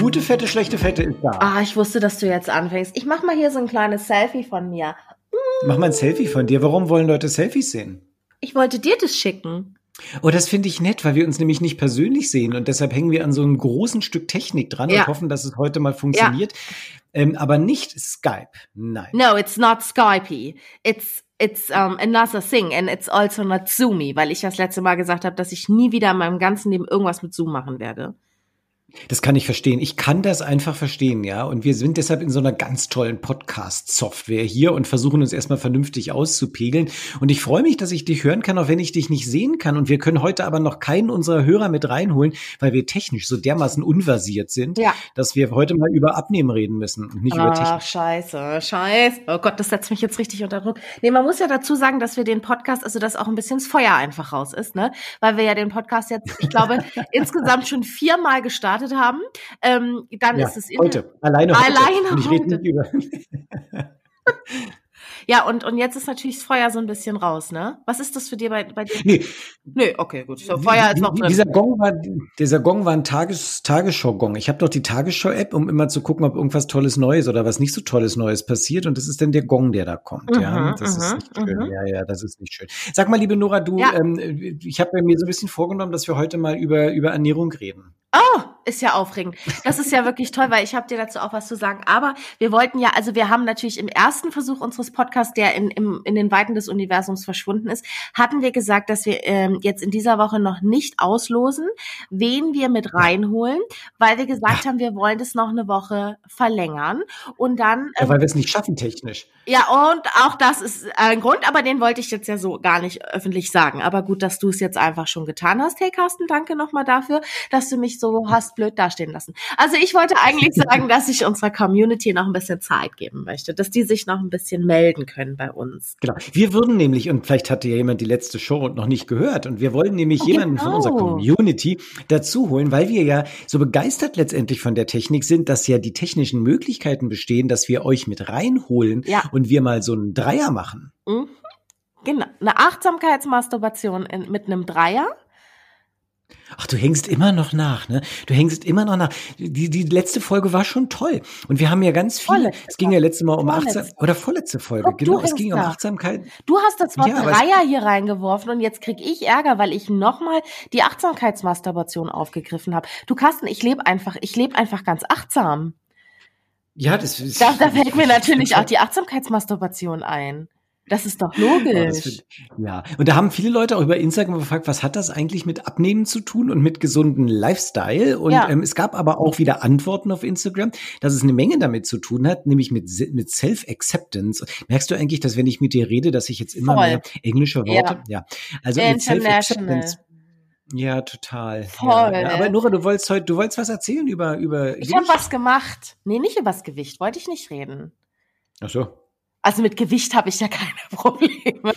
Gute Fette, schlechte Fette ist da. Ah, ich wusste, dass du jetzt anfängst. Ich mach mal hier so ein kleines Selfie von mir. Mach mal ein Selfie von dir. Warum wollen Leute Selfies sehen? Ich wollte dir das schicken. Oh, das finde ich nett, weil wir uns nämlich nicht persönlich sehen und deshalb hängen wir an so einem großen Stück Technik dran Ja. und hoffen, dass es heute mal funktioniert. Ähm, aber nicht Skype. Nein. No, it's not Skypey. It's it's um, another thing and it's also not Zoomy, weil ich das letzte Mal gesagt habe, dass ich nie wieder in meinem ganzen Leben irgendwas mit Zoom machen werde. Das kann ich verstehen. Ich kann das einfach verstehen, ja. Und wir sind deshalb in so einer ganz tollen Podcast-Software hier und versuchen uns erstmal vernünftig auszupegeln. Und ich freue mich, dass ich dich hören kann, auch wenn ich dich nicht sehen kann. Und wir können heute aber noch keinen unserer Hörer mit reinholen, weil wir technisch so dermaßen unversiert sind, Ja. dass wir heute mal über Abnehmen reden müssen und nicht über Ach, Technik. scheiße, scheiße. Oh Gott, das setzt mich jetzt richtig unter Druck. Nee, man muss ja dazu sagen, dass wir den Podcast, also dass auch ein bisschen das Feuer einfach raus ist, ne? Weil wir ja den Podcast jetzt, ich glaube, insgesamt schon viermal gestartet haben. Ähm, dann Ja, ist es heute. Alleine heute. Alleine und ich rede heute. nicht über. Ja, und, und jetzt ist natürlich das Feuer so ein bisschen raus, ne? Was ist das für dir bei, bei dir? Nee, Nee, okay, gut. So, Feuer ist noch drin. Dieser Gong war, dieser Gong war ein Tages, Tagesschau-Gong. Ich habe doch die Tagesschau-App, um immer zu gucken, ob irgendwas Tolles Neues oder was nicht so Tolles Neues passiert. Und das ist dann der Gong, der da kommt. ja, Mhm, das ist mhm, nicht schön. mhm. Ja, ja, das ist nicht schön. Sag mal, liebe Nora, du, Ja. ähm, ich habe mir so ein bisschen vorgenommen, dass wir heute mal über über Ernährung reden. Oh, ist ja aufregend. Das ist ja wirklich toll, weil ich habe dir dazu auch was zu sagen. Aber wir wollten ja, also wir haben natürlich im ersten Versuch unseres Podcasts, der in, im, in den Weiten des Universums verschwunden ist, hatten wir gesagt, dass wir ähm, jetzt in dieser Woche noch nicht auslosen, wen wir mit reinholen, weil wir gesagt haben, wir wollen das noch eine Woche verlängern. Und dann Ja, ähm, weil wir es nicht schaffen technisch. Ja, und auch das ist ein Grund, aber den wollte ich jetzt ja so gar nicht öffentlich sagen. Aber gut, dass du es jetzt einfach schon getan hast. Hey Carsten, danke nochmal dafür, dass du mich so hast blöd dastehen lassen. Also ich wollte eigentlich sagen, dass ich unserer Community noch ein bisschen Zeit geben möchte, dass die sich noch ein bisschen melden können bei uns. Genau. Wir würden nämlich, und vielleicht hatte ja jemand die letzte Show noch nicht gehört, und wir wollen nämlich Oh, jemanden von unserer genau. Community dazu holen, weil wir ja so begeistert letztendlich von der Technik sind, dass ja die technischen Möglichkeiten bestehen, dass wir euch mit reinholen Ja. und wir mal so einen Dreier machen. Mhm. Genau, eine Achtsamkeitsmasturbation in, mit einem Dreier. Ach, du hängst immer noch nach, ne? Du hängst immer noch nach. Die, die letzte Folge war schon toll. Und wir haben ja ganz viele, Vorletzte es ging ja letztes Mal um Vorletzte. Achtsam, oder vorletzte Folge, Guck, du genau. Es ging um nach. Achtsamkeit. Du hast das Wort Ja, Dreier hier reingeworfen und jetzt krieg ich Ärger, weil ich nochmal die Achtsamkeitsmasturbation aufgegriffen habe. Du Carsten, ich lebe einfach, ich lebe einfach ganz achtsam. Ja, das ist. Da, da fällt mir natürlich auch die Achtsamkeitsmasturbation ein. Das ist doch Ja, das logisch. find- Ja, und da haben viele Leute auch über Instagram gefragt, was hat das eigentlich mit Abnehmen zu tun und mit gesunden Lifestyle? Und Ja. ähm, es gab aber auch wieder Antworten auf Instagram, dass es eine Menge damit zu tun hat, nämlich mit, mit Self-Acceptance. Merkst du eigentlich, dass wenn ich mit dir rede, dass ich jetzt immer Voll. mehr englische Worte, ja, also mit. Self-Acceptance. Ja, total. Voll, ja, ja. Aber Nora, du wolltest heute, du wolltest was erzählen über über. Ich habe was gemacht. Nee, nicht übers Gewicht. Wollte ich nicht reden. Ach so. Also mit Gewicht habe ich ja keine Probleme. Guck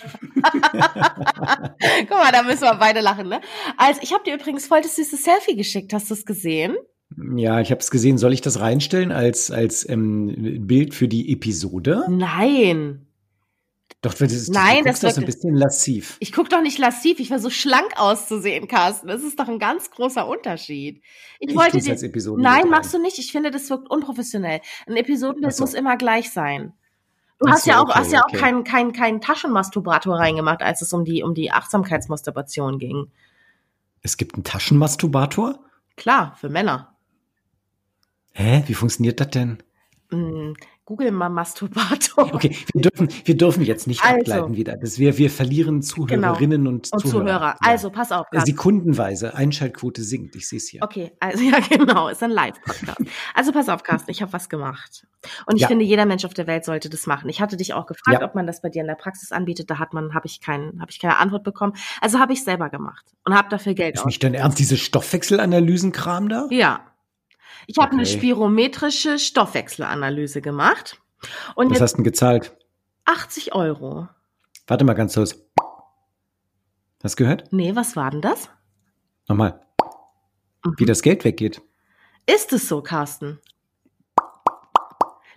mal, da müssen wir beide lachen, ne? Also ich habe dir übrigens voll das süße Selfie geschickt. Hast du es gesehen? Ja, ich habe es gesehen. Soll ich das reinstellen als als ähm, Bild für die Episode? Nein. Doch, das ist, Nein, du das so ein bisschen lassiv. Ich guck doch nicht lassiv, ich versuche schlank auszusehen, Carsten. Das ist doch ein ganz großer Unterschied. Ich, Ich wollte dir. Nein, machst du nicht. Ich finde, das wirkt unprofessionell. Ein Episodenbild so. muss immer gleich sein. Du hast so, ja auch, okay, hast ja auch okay. keinen keinen keinen Taschenmasturbator reingemacht, als es um die um die Achtsamkeitsmasturbation ging. Es gibt einen Taschenmasturbator? Klar, für Männer. Hä? Wie funktioniert das denn? Google mal Masturbator. Okay, wir dürfen, wir dürfen jetzt nicht Also. abgleiten wieder. Das wir, wir verlieren Zuhörerinnen und, Und Zuhörer. Zuhörer. Also, pass auf. Carsten. Sekundenweise Einschaltquote sinkt. Ich sehe es hier. Okay, also ja genau, ist ein Live-Podcast. Also pass auf, Carsten, ich habe was gemacht. Und ich Ja. finde, jeder Mensch auf der Welt sollte das machen. Ich hatte dich auch gefragt, Ja. ob man das bei dir in der Praxis anbietet. Da hat man, habe ich keinen, habe ich keine Antwort bekommen. Also habe ich selber gemacht und habe dafür Geld Ist nicht dein Ernst, diese Stoffwechselanalysenkram da? Ja. Ich habe eine Okay. spirometrische Stoffwechselanalyse gemacht. Und Was jetzt hast du denn gezahlt? 80 Euro. Warte mal ganz kurz. Hast du gehört? Nee, was war denn das? Nochmal. Wie Mhm. das Geld weggeht. Ist es so, Carsten?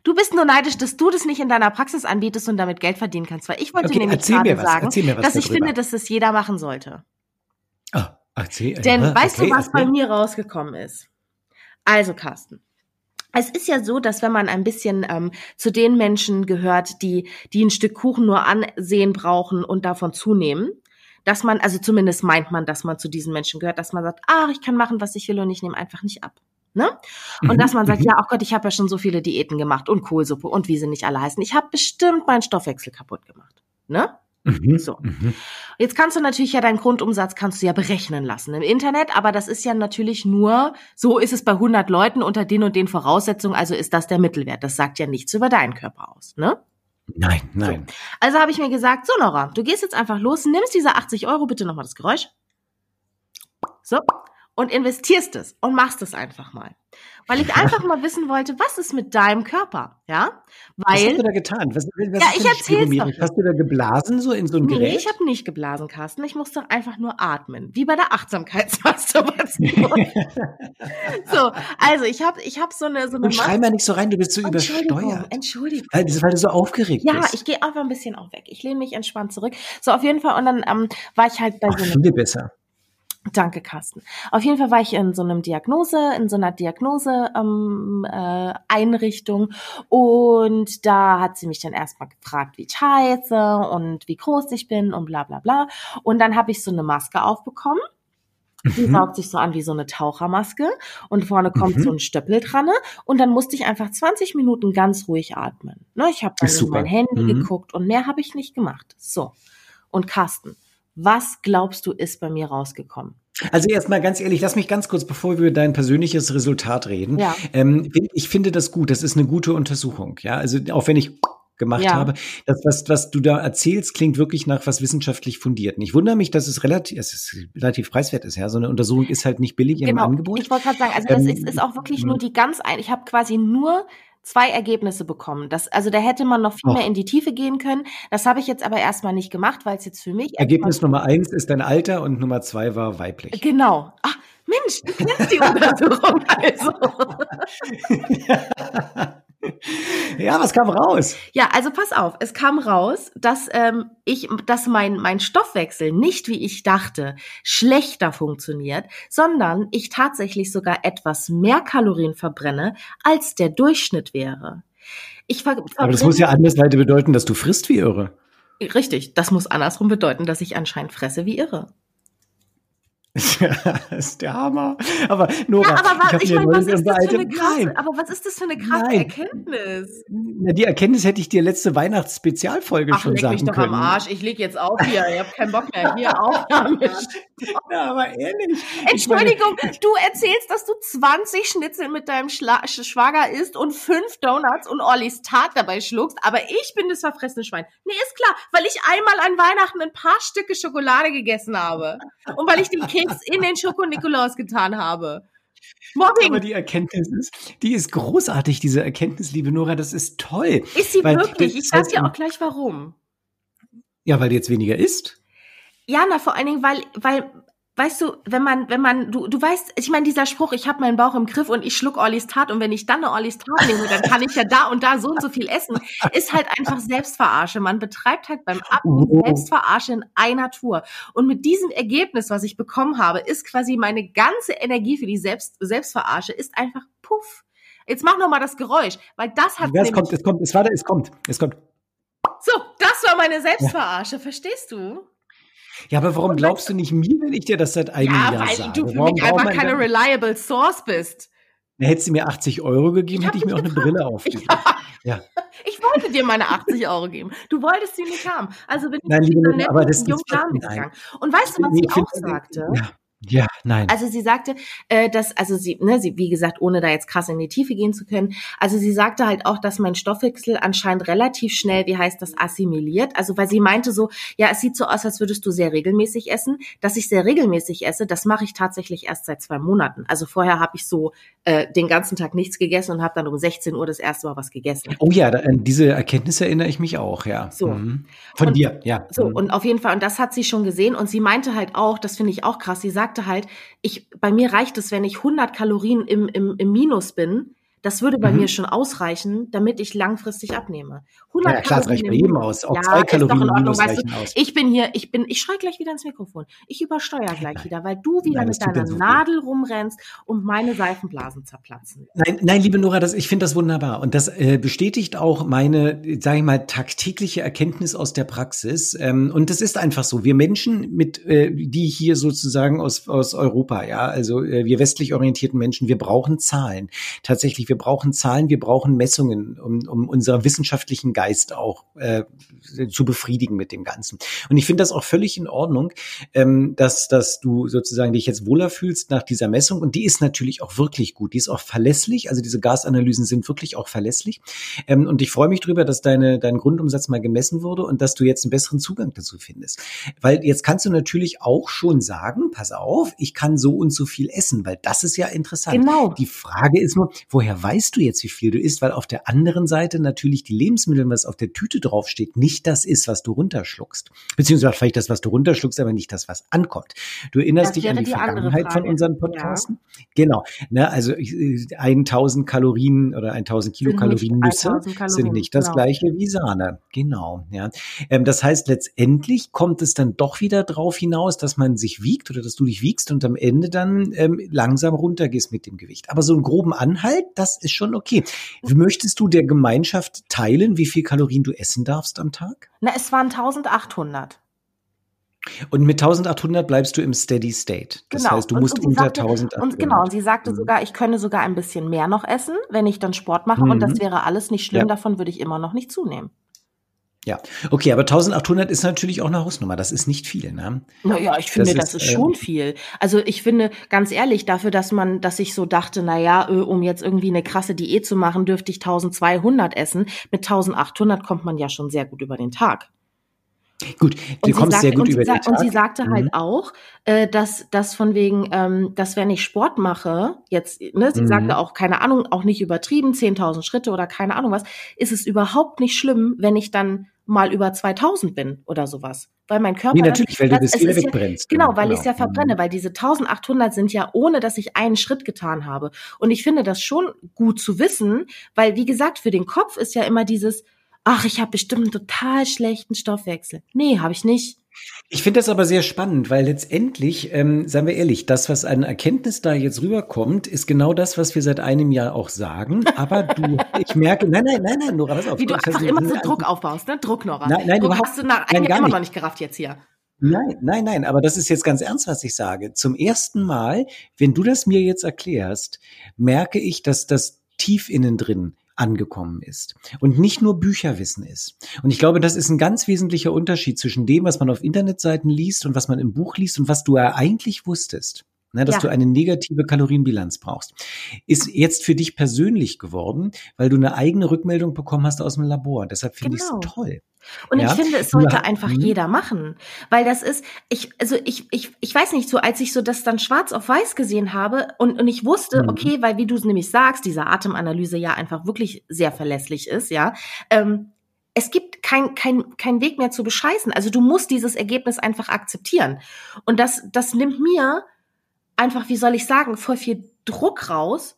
Du bist nur neidisch, dass du das nicht in deiner Praxis anbietest und damit Geld verdienen kannst. Weil ich wollte Okay, nämlich gerade was, sagen, dass ich darüber. finde, dass das jeder machen sollte. Ah, erzähl. Denn ja, weißt okay, du, was bei erzähl. mir rausgekommen ist? Also, Carsten. Es ist ja so, dass wenn man ein bisschen ähm, zu den Menschen gehört, die, die ein Stück Kuchen nur ansehen brauchen und davon zunehmen, dass man, also zumindest meint man, dass man zu diesen Menschen gehört, dass man sagt, ach, ich kann machen, was ich will und ich nehme einfach nicht ab. Ne? Und Mhm, dass man sagt, mhm. ja, oh Gott, ich habe ja schon so viele Diäten gemacht und Kohlsuppe und wie sie nicht alle heißen. Ich habe bestimmt meinen Stoffwechsel kaputt gemacht. Ne? Mhm, So. mhm. Jetzt kannst du natürlich ja deinen Grundumsatz kannst du ja berechnen lassen im Internet, aber das ist ja natürlich nur, so ist es bei 100 Leuten unter den und den Voraussetzungen, also ist das der Mittelwert. Das sagt ja nichts über deinen Körper aus, ne? Nein, nein. Also habe ich mir gesagt, so Nora, du gehst jetzt einfach los, nimmst diese 80 Euro, bitte nochmal das Geräusch. So. Und investierst es und machst es einfach mal. Weil ich einfach mal wissen wollte, was ist mit deinem Körper, ja? Was hast du Weil, da getan? Was, was Ja, ich erzähl's doch. Hast du da geblasen so in so ein nee, Gerät? ich habe nicht geblasen, Carsten. Ich musste einfach nur atmen. Wie bei der Achtsamkeitsmasturbation. so, also ich habe ich hab so eine, so eine Und schrei mal nicht so rein, du bist so Entschuldigung, übersteuert. Entschuldigung. Weil, das- weil du so aufgeregt Ja, bist. ich gehe einfach ein bisschen auch weg. Ich lehne mich entspannt zurück. So, auf jeden Fall. Und dann ähm, war ich halt bei Ach, so einem viel besser. Danke, Carsten. Auf jeden Fall war ich in so einem Diagnose, in so einer Diagnose ähm, äh, Einrichtung und da hat sie mich dann erstmal gefragt, wie ich heiße und wie groß ich bin und bla bla bla. Und dann habe ich so eine Maske aufbekommen. Die Mhm. saugt sich so an wie so eine Tauchermaske und vorne kommt Mhm. so ein Stöppel dran ne? und dann musste ich einfach 20 Minuten ganz ruhig atmen. Ne, ich habe dann in mein Handy Mhm. geguckt und mehr habe ich nicht gemacht. So. Und Carsten, was glaubst du ist bei mir rausgekommen? Also erstmal ganz ehrlich, lass mich ganz kurz, bevor wir über dein persönliches Resultat reden. Ja. Ähm, ich finde das gut. Das ist eine gute Untersuchung. Ja, also auch wenn ich gemacht Ja. habe, das, was, was du da erzählst, klingt wirklich nach was wissenschaftlich fundierten. Ich wundere mich, dass es relativ, es ist relativ preiswert ist. Ja, so eine Untersuchung ist halt nicht billig im Genau. Angebot. Ich wollte gerade sagen, also das Ähm, ist, ist auch wirklich nur die ganz ein. Ich habe quasi nur zwei Ergebnisse bekommen. Das, also da hätte man noch viel Och. mehr in die Tiefe gehen können. Das habe ich jetzt aber erstmal nicht gemacht, weil es jetzt für mich Ergebnis Nummer eins ist dein Alter und Nummer zwei war weiblich. Genau. Ach, Mensch, du kennst die Untersuchung also. ja, was kam raus? Ja, also pass auf, es kam raus, dass ähm, ich, dass mein mein Stoffwechsel nicht wie ich dachte schlechter funktioniert, sondern ich tatsächlich sogar etwas mehr Kalorien verbrenne, als der Durchschnitt wäre. Ich ver Aber das muss ja andersweise bedeuten, dass du frisst wie irre. richtig. Das muss andersrum bedeuten, dass ich anscheinend fresse wie irre. Das ist der Hammer. Aber Nora, Ja, aber was, ich mir meine, was ist das für eine krasse, aber was ist das für eine krasse Nein. Erkenntnis? Na, die Erkenntnis hätte ich dir letzte Weihnachtsspezialfolge Ach, schon sagen mich doch können. am Arsch. Ich leg jetzt auf hier. Ich habe keinen Bock mehr. Hier, Aufnahme. Ja, aber ehrlich. Ich Entschuldigung, du erzählst, dass du 20 Schnitzel mit deinem Schla Sch- Schwager isst und fünf Donuts und Ollis Tat dabei schluckst, aber ich bin das verfressene Schwein. Nee, ist klar, weil ich einmal an Weihnachten ein paar Stücke Schokolade gegessen habe und weil ich den Keks in den Schoko-Nikolaus getan habe. Aber Mobbing, die Erkenntnis ist, die ist großartig, diese Erkenntnis, liebe Nora, das ist toll. ist sie wirklich? Ich sag heißt, dir auch gleich warum. Ja, weil du jetzt weniger isst. Ja, na vor allen Dingen, weil, weil, weißt du, wenn man, wenn man, du, du weißt, ich meine, dieser Spruch, ich habe meinen Bauch im Griff und ich schluck Ollis Tat und wenn ich dann eine Ollis Tat nehme, dann kann ich ja da und da so und so viel essen, ist halt einfach Selbstverarsche. Man betreibt halt beim Abnehmen Oh. Selbstverarsche in einer Tour. Und mit diesem Ergebnis, was ich bekommen habe, ist quasi meine ganze Energie für die Selbst, Selbstverarsche ist einfach puff. Jetzt mach noch mal das Geräusch, weil das hat Ja, es kommt, es kommt, es war, es kommt, es kommt. so, das war meine Selbstverarsche, verstehst du? Ja, aber warum glaubst du nicht mir, wenn ich dir das seit einem Ja, Jahr weil sage? du für warum mich einfach keine reliable Source bist. Na, Hättest du mir 80 Euro gegeben, Ich hätte ich mir auch dich eine Brille aufgegeben. Ja. Ich wollte dir meine 80 Euro geben. Du wolltest sie nicht haben. Also bin ich Nein, liebe netten aber das ist- jungen Dame gegangen. Und weißt du, was Nee, sie ich auch sagte? Ja. Ja, nein. Also sie sagte, äh, dass, also sie, ne, sie, wie gesagt, ohne da jetzt krass in die Tiefe gehen zu können, also sie sagte halt auch, dass mein Stoffwechsel anscheinend relativ schnell, wie heißt das, assimiliert. Also weil sie meinte so, ja, es sieht so aus, als würdest du sehr regelmäßig essen. Dass ich sehr regelmäßig esse, das mache ich tatsächlich erst seit zwei Monaten. Also vorher habe ich so äh, den ganzen Tag nichts gegessen und habe dann um 16 Uhr das erste Mal was gegessen. Oh ja, an diese Erkenntnis erinnere ich mich auch, ja. So. Mhm. Von Und- dir, ja. So, Mhm. und auf jeden Fall, und das hat sie schon gesehen. Und sie meinte halt auch, das finde ich auch krass, sie sagte halt, ich, bei mir reicht es, wenn ich 100 Kalorien im, im, im Minus bin. Das würde bei Mhm. mir schon ausreichen, damit ich langfristig abnehme. Ja, klar, es reicht bei jedem aus. Auch Ja, zwei Kalorien Ordnung, Minus weißt du, aus. Ich bin hier, ich bin, ich schreie gleich wieder ins Mikrofon. Ich übersteuere gleich Nein. wieder, weil du wieder Nein, das mit deiner. Nadel rumrennst und meine Seifenblasen zerplatzen. Nein, nein, liebe Nora, das, ich finde das wunderbar. Und das äh, bestätigt auch meine, sage ich mal, tagtägliche Erkenntnis aus der Praxis. Ähm, und das ist einfach so. Wir Menschen, mit, äh, die hier sozusagen aus, aus Europa, ja, also äh, wir westlich orientierten Menschen, wir brauchen Zahlen. Tatsächlich, wir brauchen Zahlen, wir brauchen Messungen, um, um unseren wissenschaftlichen Geist auch äh, zu befriedigen mit dem Ganzen. Und ich finde das auch völlig in Ordnung, ähm, dass, dass du sozusagen dich jetzt wohler fühlst nach dieser Messung. Und die ist natürlich auch wirklich gut. Die ist auch verlässlich. Also diese Gasanalysen sind wirklich auch verlässlich. Ähm, und ich freue mich drüber, dass deine, dein Grundumsatz mal gemessen wurde und dass du jetzt einen besseren Zugang dazu findest. Weil jetzt kannst du natürlich auch schon sagen, pass auf, ich kann so und so viel essen, weil das ist ja interessant. Genau. Die Frage ist nur, woher weißt du jetzt, wie viel du isst? Weil auf der anderen Seite natürlich die Lebensmittel, was auf der Tüte draufsteht, nicht das ist, was du runterschluckst. Beziehungsweise vielleicht das, was du runterschluckst, aber nicht das, was ankommt. Du erinnerst dich an die, die Vergangenheit von unseren Podcasten? Genau. Ne, also äh, 1000 Kalorien oder 1000 Kilokalorien Nüsse 1000 Kalorien, sind nicht das genau. gleiche wie Sahne. Genau. Ja. Ähm, das heißt, letztendlich kommt es dann doch wieder drauf hinaus, dass man sich wiegt oder dass du dich wiegst und am Ende dann ähm, langsam runtergehst mit dem Gewicht. Aber so einen groben Anhalt, das ist schon okay. Möchtest du der Gemeinschaft teilen, wie viel Kalorien du essen darfst am Tag? Na, es waren 1800. Und mit 1800 bleibst du im Steady State. Das Genau. heißt, du Und- musst und unter sagte- 1800. Und genau, und sie sagte Mhm. sogar, ich könne sogar ein bisschen mehr noch essen, wenn ich dann Sport mache. Und Mhm. das wäre alles nicht schlimm, Ja. davon würde ich immer noch nicht zunehmen. Ja, okay, aber 1800 ist natürlich auch eine Hausnummer. Das ist nicht viel, ne? Naja, ich finde, Das das, ist, ist, schon viel. Also ich finde, ganz ehrlich, dafür, dass man, dass ich so dachte, na ja, äh, um jetzt irgendwie eine krasse Diät zu machen, dürfte ich 1200 essen. Mit 1800 kommt man ja schon sehr gut über den Tag. Gut, du sie kommst sagte- sehr gut und sie über den sa- Und sie Tag. sagte Mhm. halt auch, äh, dass, dass von wegen, ähm, dass wenn ich Sport mache, jetzt, ne, sie Mhm. sagte auch, keine Ahnung, auch nicht übertrieben, 10.000 Schritte oder keine Ahnung was, ist es überhaupt nicht schlimm, wenn ich dann mal über 2000 bin oder sowas. Weil mein Körper. Nee, natürlich, weil du das es wieder ist ja- wegbrennst. Genau, weil ich es ja Mhm. verbrenne, weil diese 1800 sind ja ohne, dass ich einen Schritt getan habe. Und ich finde das schon gut zu wissen, weil wie gesagt, für den Kopf ist ja immer dieses, ach, ich habe bestimmt einen total schlechten Stoffwechsel. Nee, habe ich nicht. Ich finde das aber sehr spannend, weil letztendlich, ähm, seien wir ehrlich, das, was an Erkenntnis da jetzt rüberkommt, ist genau das, was wir seit einem Jahr auch sagen. Aber du, ich merke, nein, nein, nein, nein, Nora, pass auf. Wie du einfach immer so Druck aufbaust, ne? Druck, Nora. Nein, nein, Druck überhaupt- hast du nach einem Jahr immer noch nicht gerafft jetzt hier. Nein, nein, nein, aber das ist jetzt ganz ernst, was ich sage. Zum ersten Mal, wenn du das mir jetzt erklärst, merke ich, dass das tief innen drin angekommen ist und nicht nur Bücherwissen ist. Und ich glaube, das ist ein ganz wesentlicher Unterschied zwischen dem, was man auf Internetseiten liest und was man im Buch liest und was du ja eigentlich wusstest. Ne, dass Ja. du eine negative Kalorienbilanz brauchst, ist jetzt für dich persönlich geworden, weil du eine eigene Rückmeldung bekommen hast aus dem Labor. Deshalb finde Genau. ich es toll. Und Ja, ich finde, es sollte hast- einfach Mhm. jeder machen. Weil das ist, ich, also ich, ich, ich weiß nicht, so als ich so das dann schwarz auf weiß gesehen habe und, und ich wusste, Mhm. okay, weil wie du es nämlich sagst, diese Atemanalyse ja einfach wirklich sehr verlässlich ist, ja, ähm, es gibt kein, kein, kein Weg mehr zu bescheißen. Also du musst dieses Ergebnis einfach akzeptieren. Und das, das nimmt mir einfach, wie soll ich sagen, voll viel Druck raus.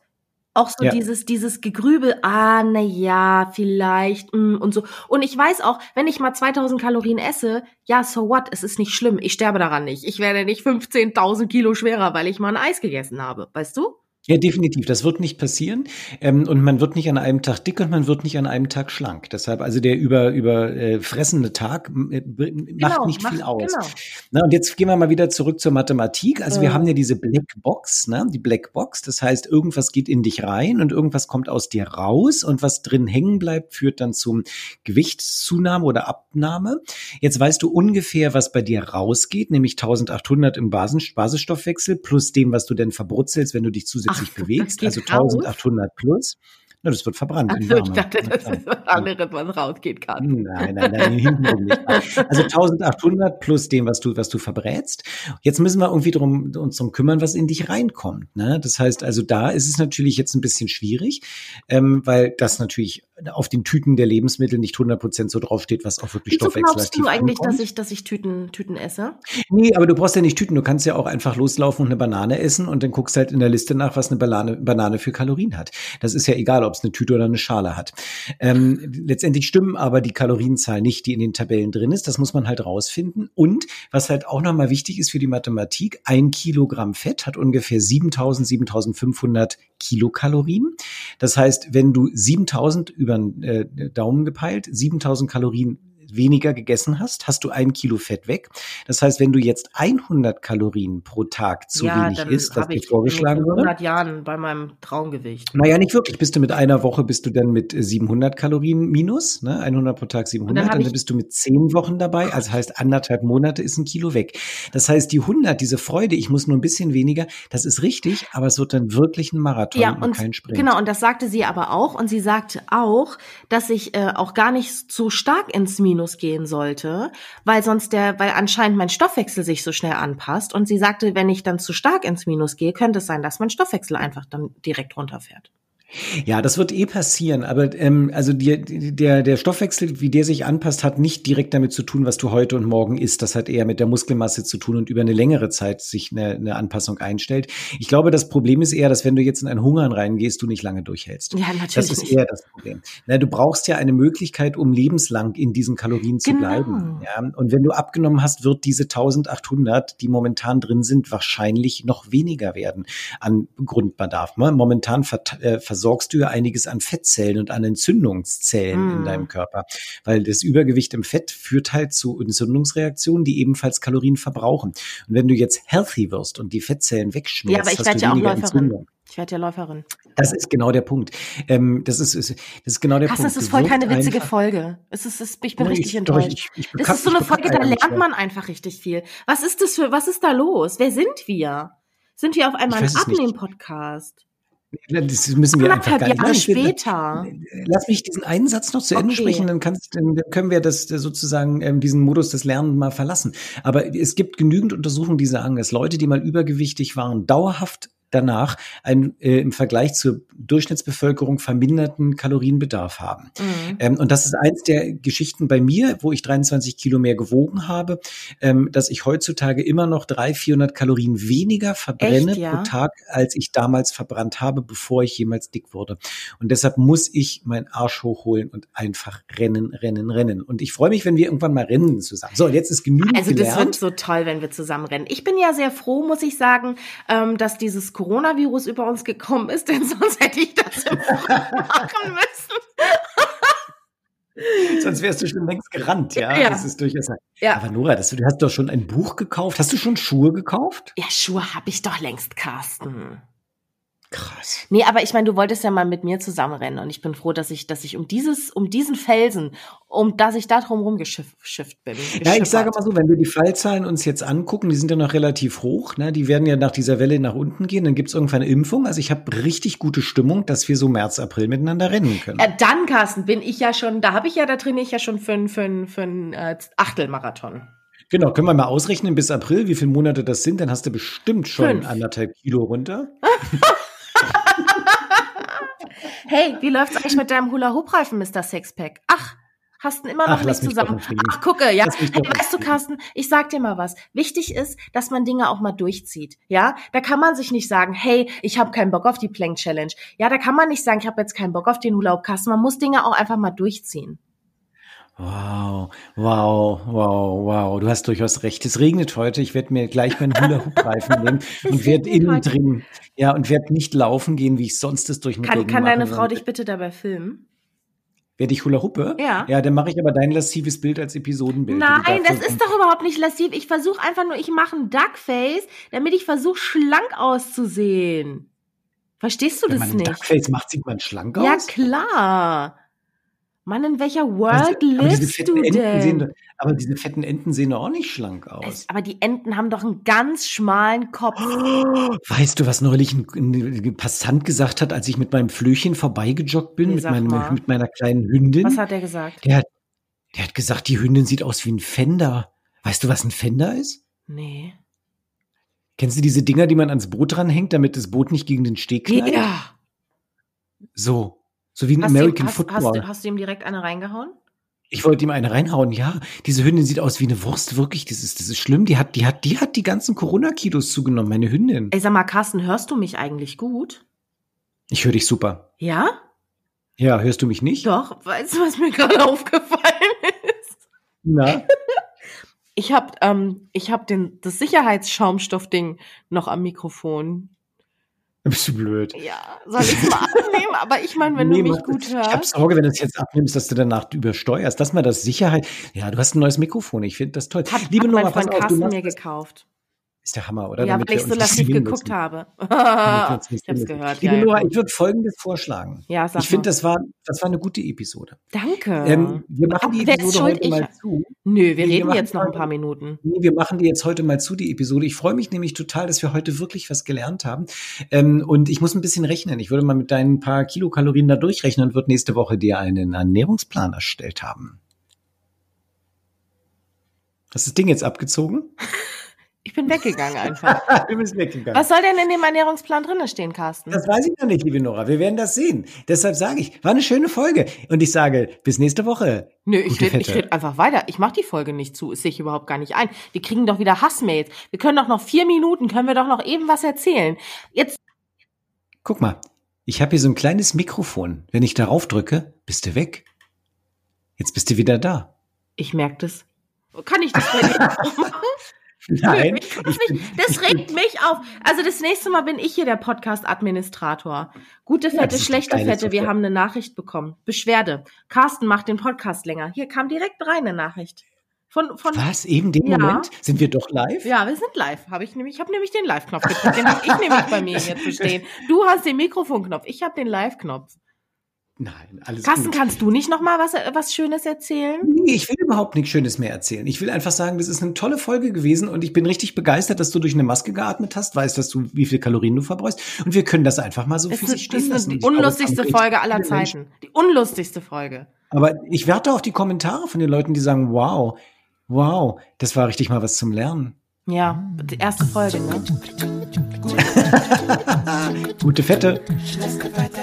Auch so Ja. dieses, dieses Gegrübel, ah, na ja, vielleicht, mm, und so. Und ich weiß auch, wenn ich mal 2000 Kalorien esse, ja, so what, es ist nicht schlimm, ich sterbe daran nicht. Ich werde nicht 15.000 Kilo schwerer, weil ich mal ein Eis gegessen habe, weißt du? Ja, definitiv. Das wird nicht passieren. Ähm, und man wird nicht an einem Tag dick und man wird nicht an einem Tag schlank. Deshalb, also der über, über äh, fressende Tag äh, macht genau, nicht macht, viel aus. Genau. Na, und jetzt gehen wir mal wieder zurück zur Mathematik. Also äh. wir haben ja diese Black Box, ne? die Black Box. Das heißt, irgendwas geht in dich rein und irgendwas kommt aus dir raus und was drin hängen bleibt, führt dann zum Gewichtszunahme oder Abnahme. Jetzt weißt du ungefähr, was bei dir rausgeht, nämlich 1800 im Basis Basisstoffwechsel plus dem, was du denn verbrutzelst, wenn du dich zusätzlich Ach, sich bewegst, also 1800 plus. Na, das wird verbrannt. Ach, Wärme. Ich dachte, das ist was anderes, was rausgehen kann. Nein, nein, nein, hintenrum nicht. Also 1800 plus dem, was du, was du verbrätst. Jetzt müssen wir irgendwie drum, uns darum kümmern, was in dich reinkommt. Ne? Das heißt, also da ist es natürlich jetzt ein bisschen schwierig, ähm, weil das natürlich auf den Tüten der Lebensmittel nicht 100 Prozent so draufsteht, was auch wirklich Wieso stoffwechselaktiv glaubst du eigentlich, ankommt. dass ich, dass ich Tüten, Tüten esse? Nee, aber du brauchst ja nicht Tüten. Du kannst ja auch einfach loslaufen und eine Banane essen und dann guckst halt in der Liste nach, was eine Banane, Banane für Kalorien hat. Das ist ja egal, ob es eine Tüte oder eine Schale hat. Ähm, letztendlich stimmen aber die Kalorienzahl nicht, die in den Tabellen drin ist. Das muss man halt rausfinden. Und was halt auch nochmal wichtig ist für die Mathematik, ein Kilogramm Fett hat ungefähr 7000, 7500 Kilokalorien. Das heißt, wenn du 7000 über den äh, Daumen gepeilt, 7000 Kalorien weniger gegessen hast, hast du ein Kilo Fett weg. Das heißt, wenn du jetzt 100 Kalorien pro Tag zu ja, wenig isst, das dir vorgeschlagen wurde. 100 Jahren bei meinem Traumgewicht. Naja, nicht wirklich. Bist du mit einer Woche, bist du dann mit 700 Kalorien minus, ne? 100 pro Tag 700, dann, dann bist du mit 10 Wochen dabei. Also heißt, anderthalb Monate ist ein Kilo weg. Das heißt, die 100, diese Freude, ich muss nur ein bisschen weniger, das ist richtig, aber es wird dann wirklich ein Marathon ja, und, und kein Sprint. Genau, und das sagte sie aber auch. Und sie sagte auch, dass ich äh, auch gar nicht so stark ins Minus Minus gehen sollte, weil sonst der, weil anscheinend mein Stoffwechsel sich so schnell anpasst. Und sie sagte, wenn ich dann zu stark ins Minus gehe, könnte es sein, dass mein Stoffwechsel einfach dann direkt runterfährt. Ja, das wird eh passieren, aber ähm, also die, der, der Stoffwechsel, wie der sich anpasst, hat nicht direkt damit zu tun, was du heute und morgen isst. Das hat eher mit der Muskelmasse zu tun und über eine längere Zeit sich eine, eine Anpassung einstellt. Ich glaube, das Problem ist eher, dass wenn du jetzt in ein Hungern reingehst, du nicht lange durchhältst. Ja, natürlich. Das ist eher das Problem. Na, du brauchst ja eine Möglichkeit, um lebenslang in diesen Kalorien zu genau. bleiben. Ja? Und wenn du abgenommen hast, wird diese 1800, die momentan drin sind, wahrscheinlich noch weniger werden an Grundbedarf. Ne? Momentan ver äh, versorgst du ja einiges an Fettzellen und an Entzündungszellen mm. in hm. deinem Körper, weil das Übergewicht im Fett führt halt zu Entzündungsreaktionen, die ebenfalls Kalorien verbrauchen. Und wenn du jetzt healthy wirst und die Fettzellen wegschmierst, ja, aber ich werde ja auch Läuferin. Entzündung. Ich werde ja Läuferin. Das ist genau der Punkt. Ähm, das, ist, das ist genau der Krass, Punkt. Das ist voll keine witzige Folge. Es ist, es, ich bin richtig ich, enttäuscht. Ich, ich, das ist so eine Folge, da lernt man einfach richtig viel. Was ist das für, was ist da los? Wer sind wir? Sind wir auf einmal ein Abnehmen-Podcast? Das müssen wir einfach gar Jahre später. Lass mich diesen einen Satz noch zu Ende okay. sprechen, dann, kannst, dann können wir das sozusagen ähm, diesen Modus des Lernens mal verlassen. Aber es gibt genügend Untersuchungen, die sagen, dass Leute, die mal übergewichtig waren, dauerhaft danach einen äh, im Vergleich zur Durchschnittsbevölkerung verminderten Kalorienbedarf haben. Mhm. Ähm, und das ist eins der Geschichten bei mir, wo ich 23 Kilo mehr gewogen habe, ähm, dass ich heutzutage immer noch 300, 400 Kalorien weniger verbrenne Echt, ja? pro Tag, als ich damals verbrannt habe, bevor ich jemals dick wurde. Und deshalb muss ich meinen Arsch hochholen und einfach rennen, rennen, rennen. Und ich freue mich, wenn wir irgendwann mal rennen zusammen. So, jetzt ist genügend Also das wird so toll, wenn wir zusammen rennen. Ich bin ja sehr froh, muss ich sagen, ähm, dass dieses Coronavirus über uns gekommen ist, denn sonst hätte ich das im machen müssen. Sonst wärst du schon längst gerannt, ja. ja. Das ist durchaus. Ja. Aber Nora, das, du hast doch schon ein Buch gekauft. Hast du schon Schuhe gekauft? Ja, Schuhe habe ich doch längst, Carsten. Krass. Nee, aber ich meine, du wolltest ja mal mit mir zusammenrennen und ich bin froh, dass ich, dass ich um dieses, um diesen Felsen, um dass ich da drum rumgeschifft bin. Ja, ich sage mal so, wenn wir die Fallzahlen uns jetzt angucken, die sind ja noch relativ hoch, ne? Die werden ja nach dieser Welle nach unten gehen, dann gibt es irgendwann eine Impfung. Also ich habe richtig gute Stimmung, dass wir so März, April miteinander rennen können. Äh, dann, Carsten, bin ich ja schon, da habe ich ja, da trainiere ich ja schon für, für, für einen äh, Achtelmarathon. Genau, können wir mal ausrechnen bis April, wie viele Monate das sind, dann hast du bestimmt schon Fünf. anderthalb Kilo runter. hey, wie läuft's eigentlich mit deinem Hula-Hoop-Reifen, Mr. Sixpack? Ach, hast du immer noch Ach, nicht zusammen. Ach, gucke, ja. Hey, weißt du, Carsten, ich sag dir mal was. Wichtig ist, dass man Dinge auch mal durchzieht. Ja, da kann man sich nicht sagen, hey, ich habe keinen Bock auf die Plank Challenge. Ja, da kann man nicht sagen, ich habe jetzt keinen Bock auf den Hula Hoop Carsten. Man muss Dinge auch einfach mal durchziehen. Wow, wow, wow, wow. Du hast durchaus recht. Es regnet heute. Ich werde mir gleich meinen Hula-Hoop-Reifen nehmen und werde innen drin, ja, und werde nicht laufen gehen, wie ich sonst es durch den Kann, Regen kann deine. Frau dich bitte dabei filmen? Werde ich Hula-Huppe? Ja. Ja, dann mache ich aber dein lassives Bild als Episodenbild. Nein, das ist doch überhaupt nicht lassiv. Ich versuche einfach nur, ich mache ein Duckface, damit ich versuche, schlank auszusehen. Verstehst du Wenn das man nicht? Duckface macht, sieht man schlank Ja, aus. klar. Mann, in welcher Also, World diese lebst du Enten sehen denn? aber diese fetten Enten sehen doch auch nicht schlank aus. Es, aber die Enten haben doch einen ganz schmalen Kopf. Weißt du, was neulich ein, ein Passant gesagt hat, als ich mit meinem Flöchen vorbeigejoggt bin, Nee, mit, meinem, mit meiner kleinen Hündin? Was hat er gesagt? Der hat, der hat gesagt, die Hündin sieht aus wie ein Fender. Weißt du, was ein Fender ist? Nee. Kennst du diese Dinger, die man ans Boot dranhängt, damit das Boot nicht gegen den Steg knallt? Ja. So. So wie ein Hast, American hast, Football. hast, du, hast du ihm direkt eine reingehauen? Ich wollte ihm eine reinhauen. Ja, diese Hündin sieht aus wie eine Wurst. Wirklich, das ist, das ist schlimm. Die hat, die hat, die hat die ganzen Corona-Kilos zugenommen, meine Hündin. Ey, sag mal, Carsten, hörst du mich eigentlich gut? Ich höre dich super. Ja? Ja, hörst du mich nicht? Doch. Weißt du, was mir gerade aufgefallen ist? Na? Ich hab, ähm, ich hab den, das Sicherheitsschaumstoffding noch am Mikrofon. Bist du blöd. Ja, soll ich mal abnehmen? Aber ich meine, wenn Nee, du mich gut das. Ich habe hörst. Sorge, wenn du es jetzt abnimmst, dass du danach übersteuerst. Das mal das Sicherheit. Ja, du hast ein neues Mikrofon. Ich finde das toll. Hat, Liebe hat Nora, mein Freund Carsten mir gekauft. Ist der Hammer, oder? Ja, Damit weil ich so lassiv geguckt müssen. habe. Ich hab's gehört. Liebe Ja, Nora, ich würde Folgendes vorschlagen. ja sag Ich finde, das war, das war eine gute Episode. Danke. Ähm, wir machen die wer ist Episode heute Ich- mal zu. Nö, wir wir reden jetzt noch ein paar Minuten. Nee, wir machen die jetzt heute mal zu, die Episode. Ich freue mich nämlich total, dass wir heute wirklich was gelernt haben. Ähm, und ich muss ein bisschen rechnen. Ich würde mal mit deinen paar Kilokalorien da durchrechnen und würde nächste Woche dir einen Ernährungsplan erstellt haben. Hast du das Ding jetzt abgezogen? Ich bin weggegangen einfach. du bist weggegangen. Was soll denn in dem Ernährungsplan drinne stehen, Carsten? Das weiß ich noch nicht, liebe Nora. Wir werden das sehen. Deshalb sage ich, war eine schöne Folge. Und ich sage, bis nächste Woche. Nö, ich rede red einfach weiter. Ich mache die Folge nicht zu. Es sehe ich überhaupt gar nicht ein. Wir kriegen doch wieder Hassmails. Wir können doch noch vier Minuten, können wir doch noch eben was erzählen. Jetzt, Guck mal, ich habe hier so ein kleines Mikrofon. Wenn ich darauf drücke, bist du weg. Jetzt bist du wieder da. ich merke das. Kann ich das bei dir auch machen? Nein, Ich nicht. Das regt mich auf. Also das nächste Mal bin ich hier der Podcast-Administrator. Gute Ja, Fette, ist schlechte Fette, wir haben eine Nachricht bekommen. Beschwerde. Carsten macht den Podcast länger. Hier kam direkt rein eine Nachricht. Von, von, Was? Eben den Ja. Moment? Sind wir doch live? Ja, wir sind live. Habe ich nämlich, ich habe nämlich den Live-Knopf gedrückt. Den habe ich nämlich bei mir jetzt bestehen. Du hast den Mikrofonknopf, ich habe den Live-Knopf. Nein, alles Carsten, gut. kannst du nicht noch mal was, was Schönes erzählen? Nee, ich will überhaupt nichts Schönes mehr erzählen. Ich will einfach sagen, das ist eine tolle Folge gewesen und ich bin richtig begeistert, dass du durch eine Maske geatmet hast, weißt, dass du, wie viel Kalorien du verbrauchst und wir können das einfach mal so Das für ist, sich das stehen lassen. ist die glaube, es unlustigste Folge aller Menschen- Zeiten. Die unlustigste Folge. Aber ich warte auf die Kommentare von den Leuten, die sagen, wow, wow, das war richtig mal was zum Lernen. Ja, die erste Folge, ne? Gute Fette.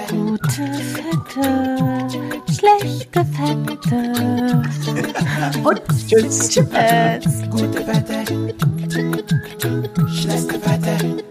Gute Fette. Schlechte Fette. Und tschüss. Tschüss. Gute Fette. Schlechte Fette.